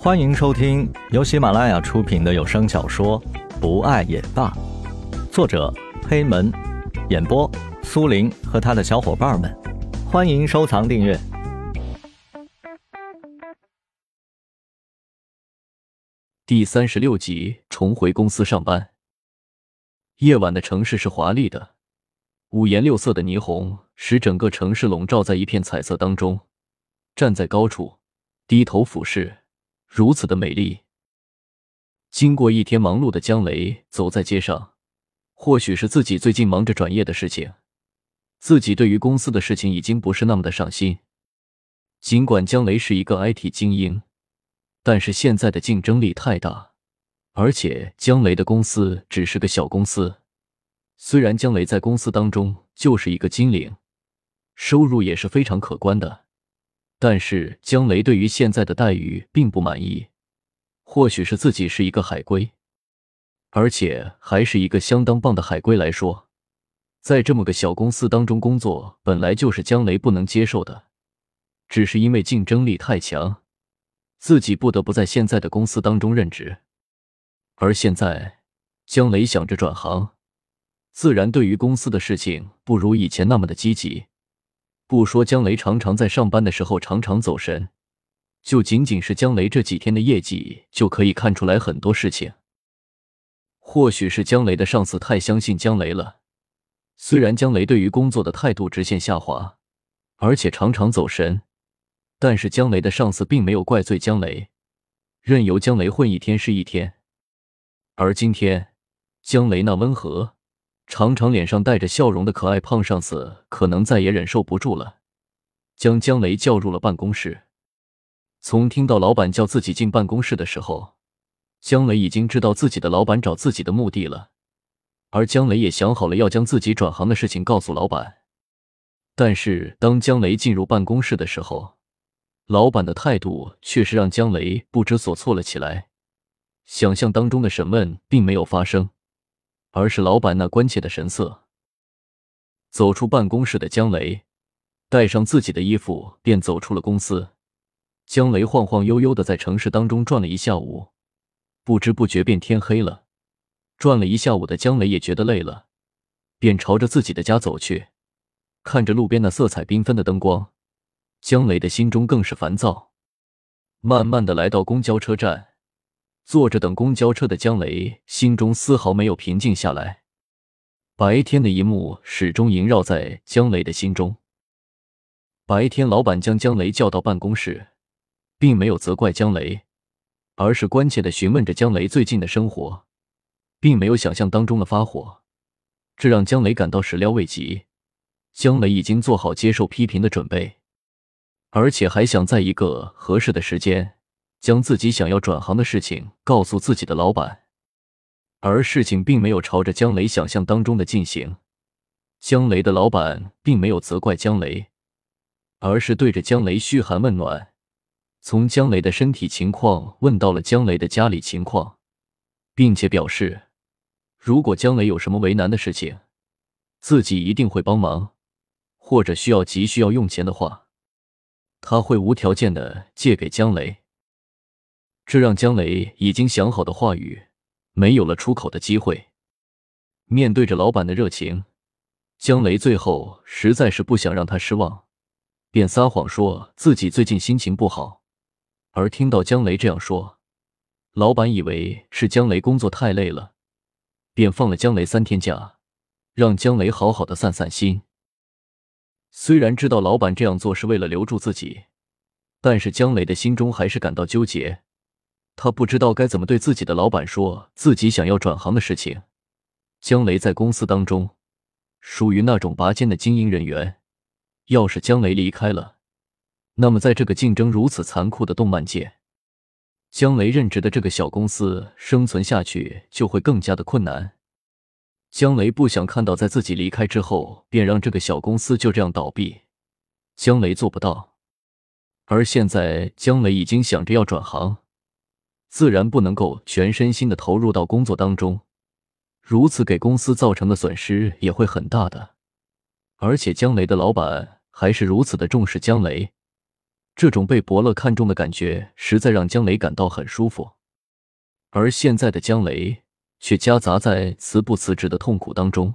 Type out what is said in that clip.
欢迎收听由喜马拉雅出品的有声小说《不爱也罢》，作者黑门，演播苏林和他的小伙伴们。欢迎收藏订阅。第三十六集，重回公司上班。夜晚的城市是华丽的，五颜六色的霓虹使整个城市笼罩在一片彩色当中。站在高处，低头俯视。如此的美丽。经过一天忙碌的江雷走在街上，或许是自己最近忙着转业的事情，自己对于公司的事情已经不是那么的上心。尽管江雷是一个 IT 精英，但是现在的竞争力太大，而且江雷的公司只是个小公司。虽然江雷在公司当中就是一个金领，收入也是非常可观的。但是江雷对于现在的待遇并不满意，或许是自己是一个海归，而且还是一个相当棒的海归来说，在这么个小公司当中工作本来就是江雷不能接受的，只是因为竞争力太强，自己不得不在现在的公司当中任职。而现在江雷想着转行，自然对于公司的事情不如以前那么的积极。不说江雷常常在上班的时候常常走神，就仅仅是江雷这几天的业绩就可以看出来很多事情。或许是江雷的上司太相信江雷了，虽然江雷对于工作的态度直线下滑，而且常常走神，但是江雷的上司并没有怪罪江雷，任由江雷混一天是一天。而今天，江雷那温和。常常脸上带着笑容的可爱胖上司，可能再也忍受不住了，将江雷叫入了办公室。从听到老板叫自己进办公室的时候，江雷已经知道自己的老板找自己的目的了，而江雷也想好了要将自己转行的事情告诉老板。但是当江雷进入办公室的时候，老板的态度却是让江雷不知所措了起来。想象当中的审问并没有发生。而是老板那关切的神色。走出办公室的江雷，带上自己的衣服，便走出了公司。江雷晃晃悠悠的在城市当中转了一下午，不知不觉便天黑了。转了一下午的江雷也觉得累了，便朝着自己的家走去。看着路边那色彩缤纷的灯光，江雷的心中更是烦躁。慢慢的来到公交车站。坐着等公交车的江雷心中丝毫没有平静下来，白天的一幕始终萦绕在江雷的心中。白天，老板将江雷叫到办公室，并没有责怪江雷，而是关切的询问着江雷最近的生活，并没有想象当中的发火，这让江雷感到始料未及。江雷已经做好接受批评的准备，而且还想在一个合适的时间。将自己想要转行的事情告诉自己的老板，而事情并没有朝着江雷想象当中的进行。江雷的老板并没有责怪江雷，而是对着江雷嘘寒问暖，从江雷的身体情况问到了江雷的家里情况，并且表示，如果江雷有什么为难的事情，自己一定会帮忙，或者需要急需要用钱的话，他会无条件的借给江雷。这让江雷已经想好的话语没有了出口的机会。面对着老板的热情，江雷最后实在是不想让他失望，便撒谎说自己最近心情不好。而听到江雷这样说，老板以为是江雷工作太累了，便放了江雷三天假，让江雷好好的散散心。虽然知道老板这样做是为了留住自己，但是江雷的心中还是感到纠结。他不知道该怎么对自己的老板说自己想要转行的事情。江雷在公司当中属于那种拔尖的精英人员，要是江雷离开了，那么在这个竞争如此残酷的动漫界，江雷任职的这个小公司生存下去就会更加的困难。江雷不想看到在自己离开之后便让这个小公司就这样倒闭，江雷做不到。而现在江雷已经想着要转行。自然不能够全身心的投入到工作当中如此给公司造成的损失也会很大的。而且姜雷的老板还是如此的重视姜雷这种被伯乐看中的感觉实在让姜雷感到很舒服。而现在的姜雷却夹杂在辞不辞职的痛苦当中。